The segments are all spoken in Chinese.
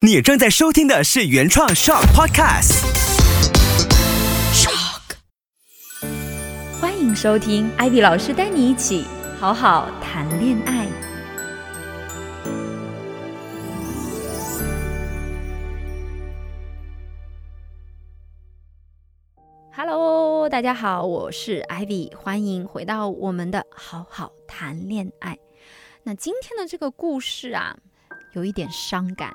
你正在收听的是原创 Shock Podcast。Shock，。欢迎收听艾比老师带你一起好好谈恋爱。Hello，大家好，我是艾比，欢迎回到我们的好好谈恋爱。那今天的这个故事啊，有一点伤感。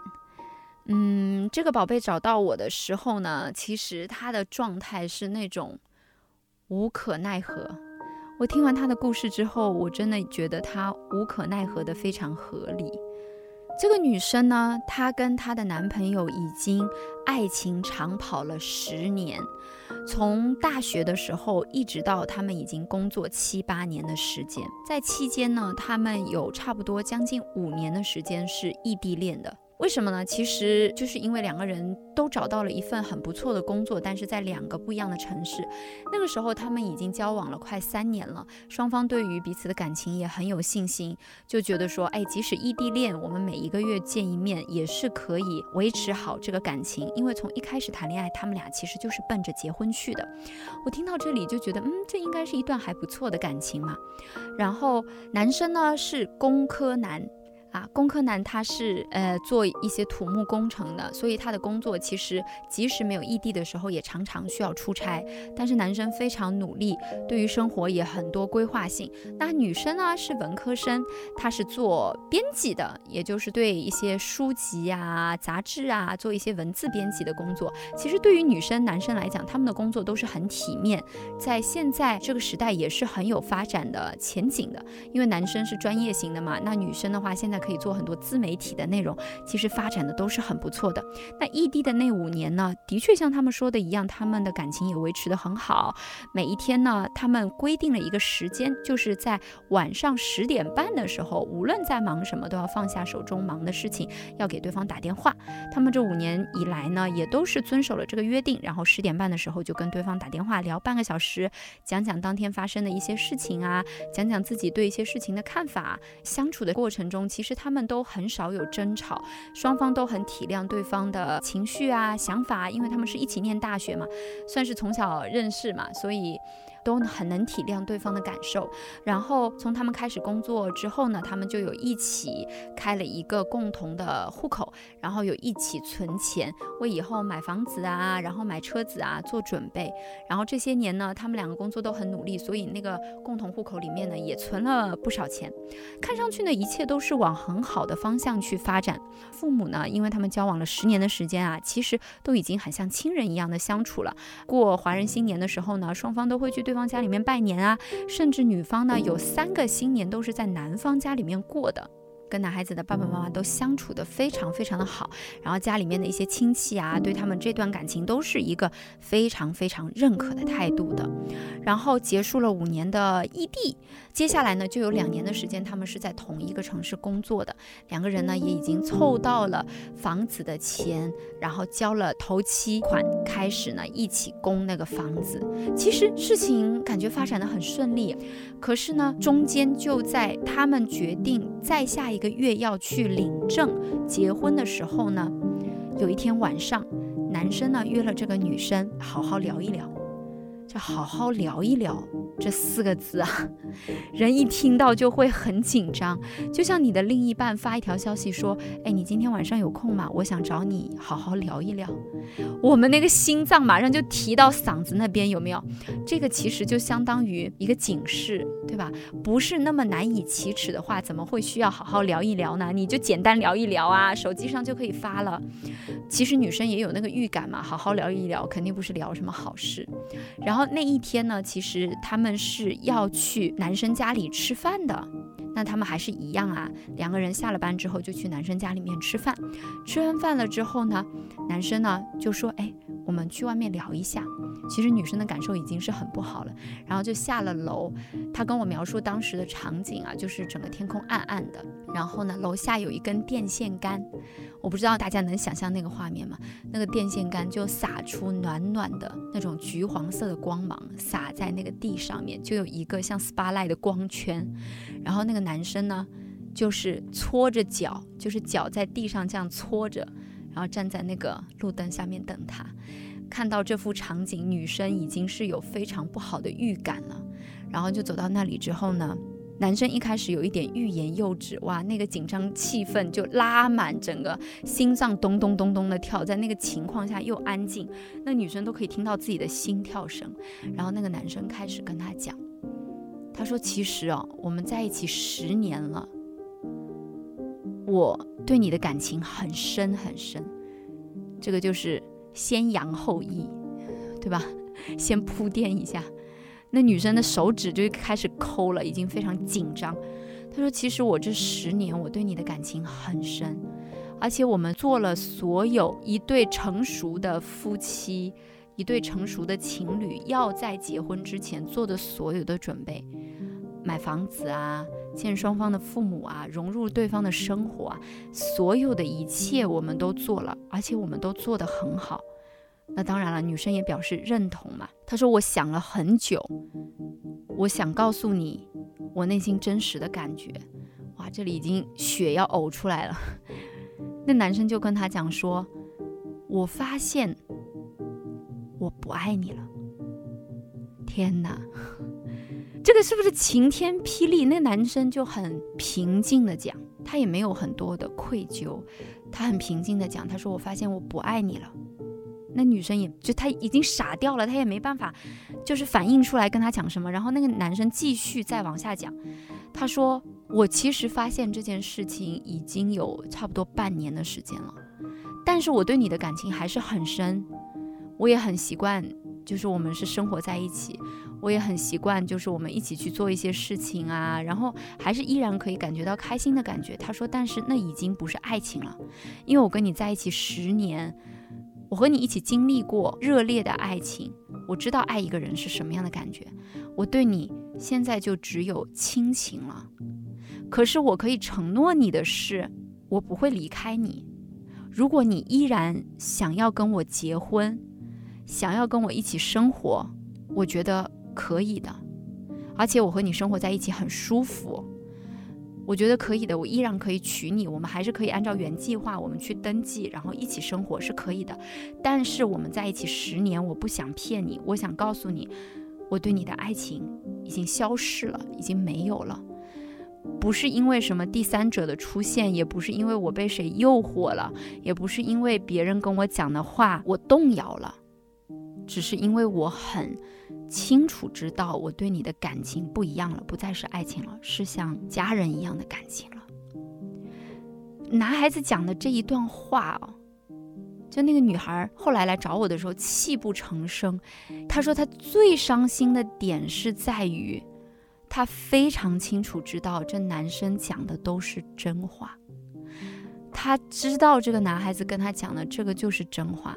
嗯，这个宝贝找到我的时候呢，其实他的状态是那种无可奈何。我听完他的故事之后，我真的觉得他无可奈何的非常合理。这个女生呢，她跟她的男朋友已经爱情长跑了十年，从大学的时候一直到他们已经工作七八年的时间，在期间呢，他们有差不多将近五年的时间是异地恋的。为什么呢？其实就是因为两个人都找到了一份很不错的工作，但是在两个不一样的城市。那个时候他们已经交往了快三年了，双方对于彼此的感情也很有信心，就觉得说，哎，即使异地恋，我们每一个月见一面也是可以维持好这个感情。因为从一开始谈恋爱，他们俩其实就是奔着结婚去的。我听到这里就觉得，嗯，这应该是一段还不错的感情嘛。然后男生呢是工科男。啊，工科男他是呃做一些土木工程的，所以他的工作其实即使没有异地的时候，也常常需要出差。但是男生非常努力，对于生活也很多规划性。那女生呢是文科生，她是做编辑的，也就是对一些书籍啊、杂志啊做一些文字编辑的工作。其实对于女生、男生来讲，他们的工作都是很体面，在现在这个时代也是很有发展的前景的。因为男生是专业型的嘛，那女生的话现在。可以做很多自媒体的内容，其实发展的都是很不错的。那异地的那五年呢，的确像他们说的一样，他们的感情也维持的很好。每一天呢，他们规定了一个时间，就是在晚上十点半的时候，无论在忙什么，都要放下手中忙的事情，要给对方打电话。他们这五年以来呢，也都是遵守了这个约定，然后十点半的时候就跟对方打电话聊半个小时，讲讲当天发生的一些事情啊，讲讲自己对一些事情的看法。相处的过程中，其实。他们都很少有争吵，双方都很体谅对方的情绪啊、想法，因为他们是一起念大学嘛，算是从小认识嘛，所以。都很能体谅对方的感受，然后从他们开始工作之后呢，他们就有一起开了一个共同的户口，然后有一起存钱，为以后买房子啊，然后买车子啊做准备。然后这些年呢，他们两个工作都很努力，所以那个共同户口里面呢也存了不少钱。看上去呢，一切都是往很好的方向去发展。父母呢，因为他们交往了十年的时间啊，其实都已经很像亲人一样的相处了。过华人新年的时候呢，双方都会去对。女方家里面拜年啊，甚至女方呢有三个新年都是在男方家里面过的。跟男孩子的爸爸妈妈都相处的非常非常的好，然后家里面的一些亲戚啊，对他们这段感情都是一个非常非常认可的态度的。然后结束了五年的异地，接下来呢就有两年的时间，他们是在同一个城市工作的，两个人呢也已经凑到了房子的钱，然后交了头期款，开始呢一起供那个房子。其实事情感觉发展的很顺利，可是呢中间就在他们决定再下一。一个月要去领证结婚的时候呢，有一天晚上，男生呢约了这个女生好好聊一聊，就好好聊一聊。这四个字啊，人一听到就会很紧张，就像你的另一半发一条消息说：“哎，你今天晚上有空吗？我想找你好好聊一聊。”我们那个心脏马上就提到嗓子那边，有没有？这个其实就相当于一个警示，对吧？不是那么难以启齿的话，怎么会需要好好聊一聊呢？你就简单聊一聊啊，手机上就可以发了。其实女生也有那个预感嘛，好好聊一聊，肯定不是聊什么好事。然然后那一天呢，其实他。们是要去男生家里吃饭的，那他们还是一样啊。两个人下了班之后就去男生家里面吃饭，吃完饭了之后呢，男生呢就说：“哎，我们去外面聊一下。”其实女生的感受已经是很不好了，然后就下了楼。他跟我描述当时的场景啊，就是整个天空暗暗的，然后呢，楼下有一根电线杆。我不知道大家能想象那个画面吗？那个电线杆就洒出暖暖的那种橘黄色的光芒，洒在那个地上面，就有一个像 spotlight 的光圈。然后那个男生呢，就是搓着脚，就是脚在地上这样搓着，然后站在那个路灯下面等他。看到这幅场景，女生已经是有非常不好的预感了，然后就走到那里之后呢，男生一开始有一点欲言又止，哇，那个紧张气氛就拉满，整个心脏咚咚咚咚的跳，在那个情况下又安静，那女生都可以听到自己的心跳声，然后那个男生开始跟她讲，他说：“其实哦，我们在一起十年了，我对你的感情很深很深，这个就是。”先扬后抑，对吧？先铺垫一下，那女生的手指就开始抠了，已经非常紧张。她说：“其实我这十年，我对你的感情很深，而且我们做了所有一对成熟的夫妻、一对成熟的情侣要在结婚之前做的所有的准备，买房子啊，见双方的父母啊，融入对方的生活啊，所有的一切我们都做了，而且我们都做得很好。”那当然了，女生也表示认同嘛。她说：“我想了很久，我想告诉你我内心真实的感觉。”哇，这里已经血要呕出来了。那男生就跟她讲说：“我发现我不爱你了。”天哪，这个是不是晴天霹雳？那男生就很平静的讲，他也没有很多的愧疚，他很平静的讲：“他说我发现我不爱你了。”那女生也就他已经傻掉了，他也没办法，就是反应出来跟他讲什么。然后那个男生继续再往下讲，他说：“我其实发现这件事情已经有差不多半年的时间了，但是我对你的感情还是很深，我也很习惯，就是我们是生活在一起，我也很习惯，就是我们一起去做一些事情啊，然后还是依然可以感觉到开心的感觉。”他说：“但是那已经不是爱情了，因为我跟你在一起十年。”我和你一起经历过热烈的爱情，我知道爱一个人是什么样的感觉。我对你现在就只有亲情了。可是我可以承诺你的是，我不会离开你。如果你依然想要跟我结婚，想要跟我一起生活，我觉得可以的。而且我和你生活在一起很舒服。我觉得可以的，我依然可以娶你，我们还是可以按照原计划，我们去登记，然后一起生活是可以的。但是我们在一起十年，我不想骗你，我想告诉你，我对你的爱情已经消逝了，已经没有了。不是因为什么第三者的出现，也不是因为我被谁诱惑了，也不是因为别人跟我讲的话我动摇了，只是因为我很。清楚知道我对你的感情不一样了，不再是爱情了，是像家人一样的感情了。男孩子讲的这一段话哦，就那个女孩后来来找我的时候泣不成声。她说她最伤心的点是在于，她非常清楚知道这男生讲的都是真话，她知道这个男孩子跟她讲的这个就是真话。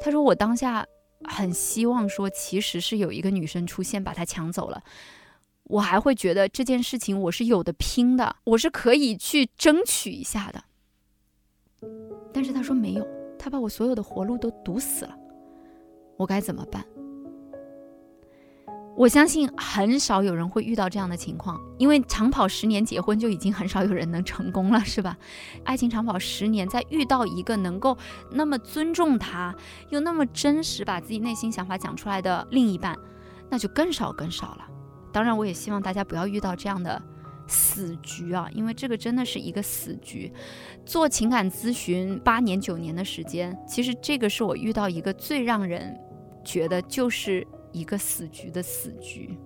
她说我当下。很希望说，其实是有一个女生出现把他抢走了，我还会觉得这件事情我是有的拼的，我是可以去争取一下的。但是他说没有，他把我所有的活路都堵死了，我该怎么办？我相信很少有人会遇到这样的情况，因为长跑十年结婚就已经很少有人能成功了，是吧？爱情长跑十年，再遇到一个能够那么尊重他，又那么真实把自己内心想法讲出来的另一半，那就更少更少了。当然，我也希望大家不要遇到这样的死局啊，因为这个真的是一个死局。做情感咨询八年九年的时间，其实这个是我遇到一个最让人觉得就是。一个死局的死局，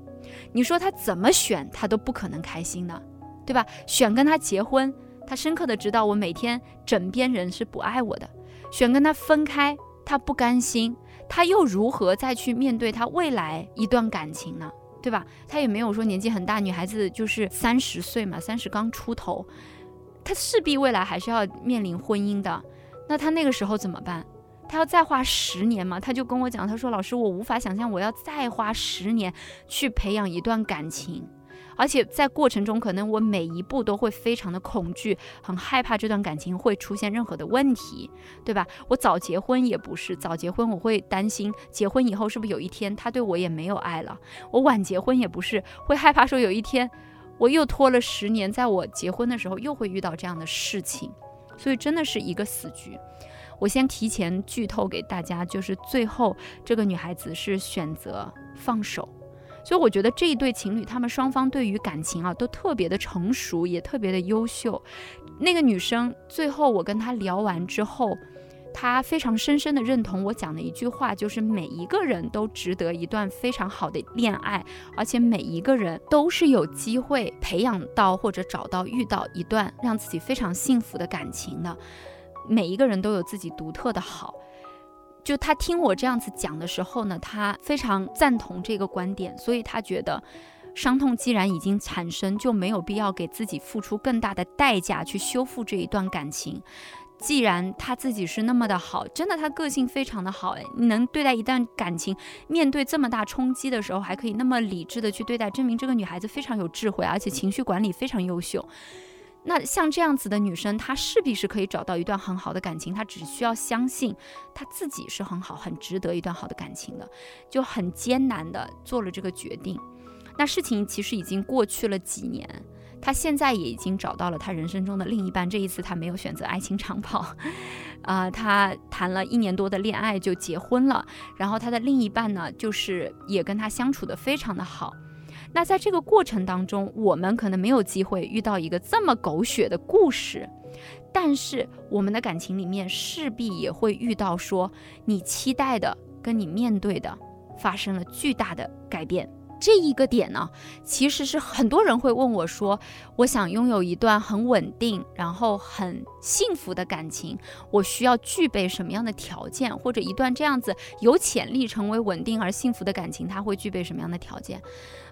你说他怎么选，他都不可能开心的，对吧？选跟他结婚，他深刻的知道我每天枕边人是不爱我的；选跟他分开，他不甘心，他又如何再去面对他未来一段感情呢？对吧？他也没有说年纪很大，女孩子就是三十岁嘛，三十刚出头，他势必未来还是要面临婚姻的，那他那个时候怎么办？他要再花十年嘛？他就跟我讲，他说：“老师，我无法想象我要再花十年去培养一段感情，而且在过程中，可能我每一步都会非常的恐惧，很害怕这段感情会出现任何的问题，对吧？我早结婚也不是，早结婚我会担心结婚以后是不是有一天他对我也没有爱了；我晚结婚也不是，会害怕说有一天我又拖了十年，在我结婚的时候又会遇到这样的事情，所以真的是一个死局。”我先提前剧透给大家，就是最后这个女孩子是选择放手。所以我觉得这一对情侣，他们双方对于感情啊都特别的成熟，也特别的优秀。那个女生最后我跟她聊完之后，她非常深深的认同我讲的一句话，就是每一个人都值得一段非常好的恋爱，而且每一个人都是有机会培养到或者找到遇到一段让自己非常幸福的感情的。每一个人都有自己独特的好。就他听我这样子讲的时候呢，他非常赞同这个观点，所以他觉得，伤痛既然已经产生，就没有必要给自己付出更大的代价去修复这一段感情。既然他自己是那么的好，真的他个性非常的好，哎，你能对待一段感情，面对这么大冲击的时候，还可以那么理智的去对待，证明这个女孩子非常有智慧，而且情绪管理非常优秀。那像这样子的女生，她势必是可以找到一段很好的感情，她只需要相信她自己是很好、很值得一段好的感情的，就很艰难的做了这个决定。那事情其实已经过去了几年，她现在也已经找到了她人生中的另一半。这一次她没有选择爱情长跑，啊，她谈了一年多的恋爱就结婚了，然后她的另一半呢，就是也跟她相处的非常的好。那在这个过程当中，我们可能没有机会遇到一个这么狗血的故事，但是我们的感情里面势必也会遇到说你期待的跟你面对的发生了巨大的改变。这一个点呢，其实是很多人会问我说，我想拥有一段很稳定，然后很幸福的感情，我需要具备什么样的条件？或者一段这样子有潜力成为稳定而幸福的感情，它会具备什么样的条件？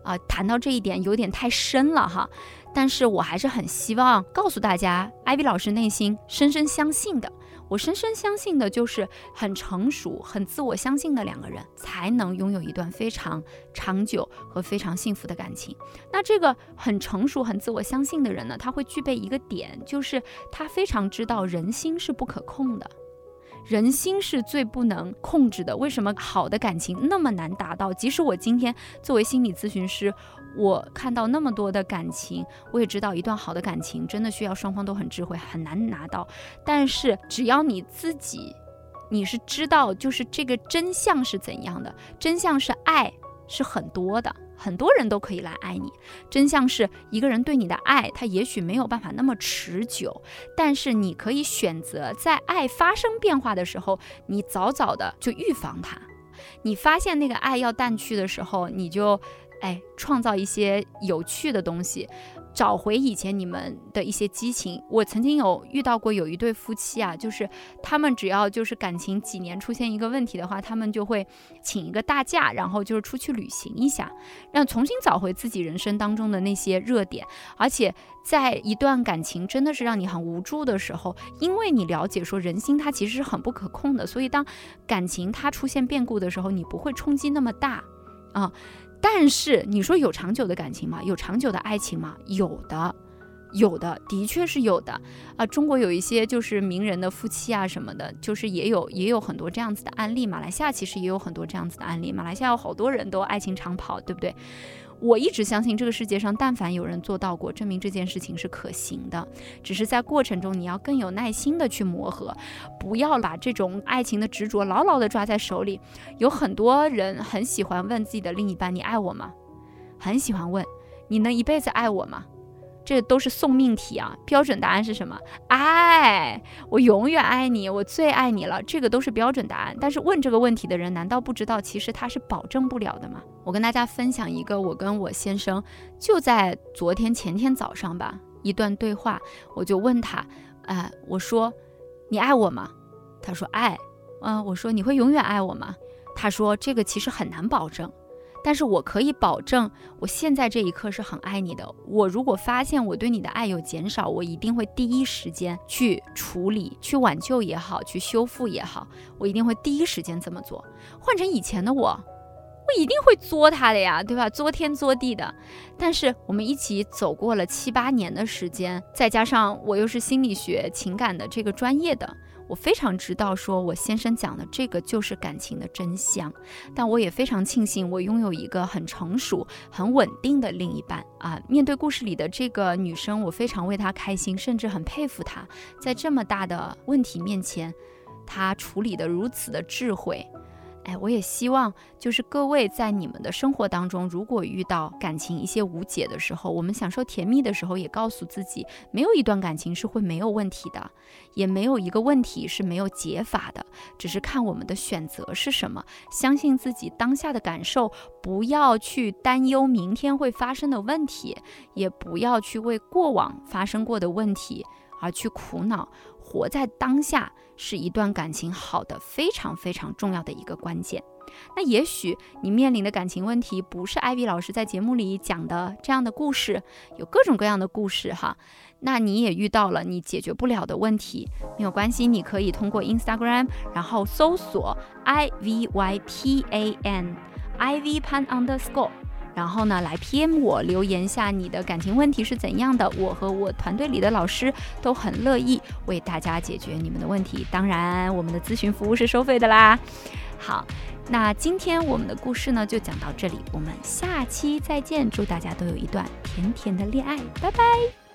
啊，谈到这一点有点太深了哈，但是我还是很希望告诉大家，艾薇老师内心深深相信的。我深深相信的就是很成熟、很自我相信的两个人，才能拥有一段非常长久和非常幸福的感情。那这个很成熟、很自我相信的人呢，他会具备一个点，就是他非常知道人心是不可控的。人心是最不能控制的。为什么好的感情那么难达到？即使我今天作为心理咨询师，我看到那么多的感情，我也知道一段好的感情真的需要双方都很智慧，很难拿到。但是只要你自己，你是知道，就是这个真相是怎样的，真相是爱是很多的。很多人都可以来爱你，真相是一个人对你的爱，他也许没有办法那么持久，但是你可以选择在爱发生变化的时候，你早早的就预防它。你发现那个爱要淡去的时候，你就哎创造一些有趣的东西。找回以前你们的一些激情。我曾经有遇到过有一对夫妻啊，就是他们只要就是感情几年出现一个问题的话，他们就会请一个大假，然后就是出去旅行一下，让重新找回自己人生当中的那些热点。而且在一段感情真的是让你很无助的时候，因为你了解说人心它其实是很不可控的，所以当感情它出现变故的时候，你不会冲击那么大啊。但是你说有长久的感情吗？有长久的爱情吗？有的，有的，的确是有的啊。中国有一些就是名人的夫妻啊什么的，就是也有也有很多这样子的案例。马来西亚其实也有很多这样子的案例。马来西亚有好多人都爱情长跑，对不对？我一直相信这个世界上，但凡有人做到过，证明这件事情是可行的。只是在过程中，你要更有耐心的去磨合，不要把这种爱情的执着牢牢的抓在手里。有很多人很喜欢问自己的另一半：“你爱我吗？”很喜欢问：“你能一辈子爱我吗？”这都是送命题啊！标准答案是什么？爱，我永远爱你，我最爱你了。这个都是标准答案。但是问这个问题的人，难道不知道其实他是保证不了的吗？我跟大家分享一个我跟我先生就在昨天前天早上吧一段对话，我就问他，哎，我说你爱我吗？他说爱。嗯，我说你会永远爱我吗？他说这个其实很难保证。但是我可以保证，我现在这一刻是很爱你的。我如果发现我对你的爱有减少，我一定会第一时间去处理、去挽救也好，去修复也好，我一定会第一时间这么做。换成以前的我，我一定会作他的呀，对吧？作天作地的。但是我们一起走过了七八年的时间，再加上我又是心理学、情感的这个专业的。我非常知道，说我先生讲的这个就是感情的真相，但我也非常庆幸我拥有一个很成熟、很稳定的另一半啊。面对故事里的这个女生，我非常为她开心，甚至很佩服她，在这么大的问题面前，她处理得如此的智慧。哎，我也希望就是各位在你们的生活当中，如果遇到感情一些无解的时候，我们享受甜蜜的时候，也告诉自己，没有一段感情是会没有问题的，也没有一个问题是没有解法的，只是看我们的选择是什么。相信自己当下的感受，不要去担忧明天会发生的问题，也不要去为过往发生过的问题而去苦恼。活在当下是一段感情好的非常非常重要的一个关键。那也许你面临的感情问题不是艾薇老师在节目里讲的这样的故事，有各种各样的故事哈。那你也遇到了你解决不了的问题，没有关系，你可以通过 Instagram，然后搜索 I V Y P A N，I V Pan underscore。然后呢，来 PM 我留言下你的感情问题是怎样的，我和我团队里的老师都很乐意为大家解决你们的问题。当然，我们的咨询服务是收费的啦。好，那今天我们的故事呢就讲到这里，我们下期再见，祝大家都有一段甜甜的恋爱，拜拜。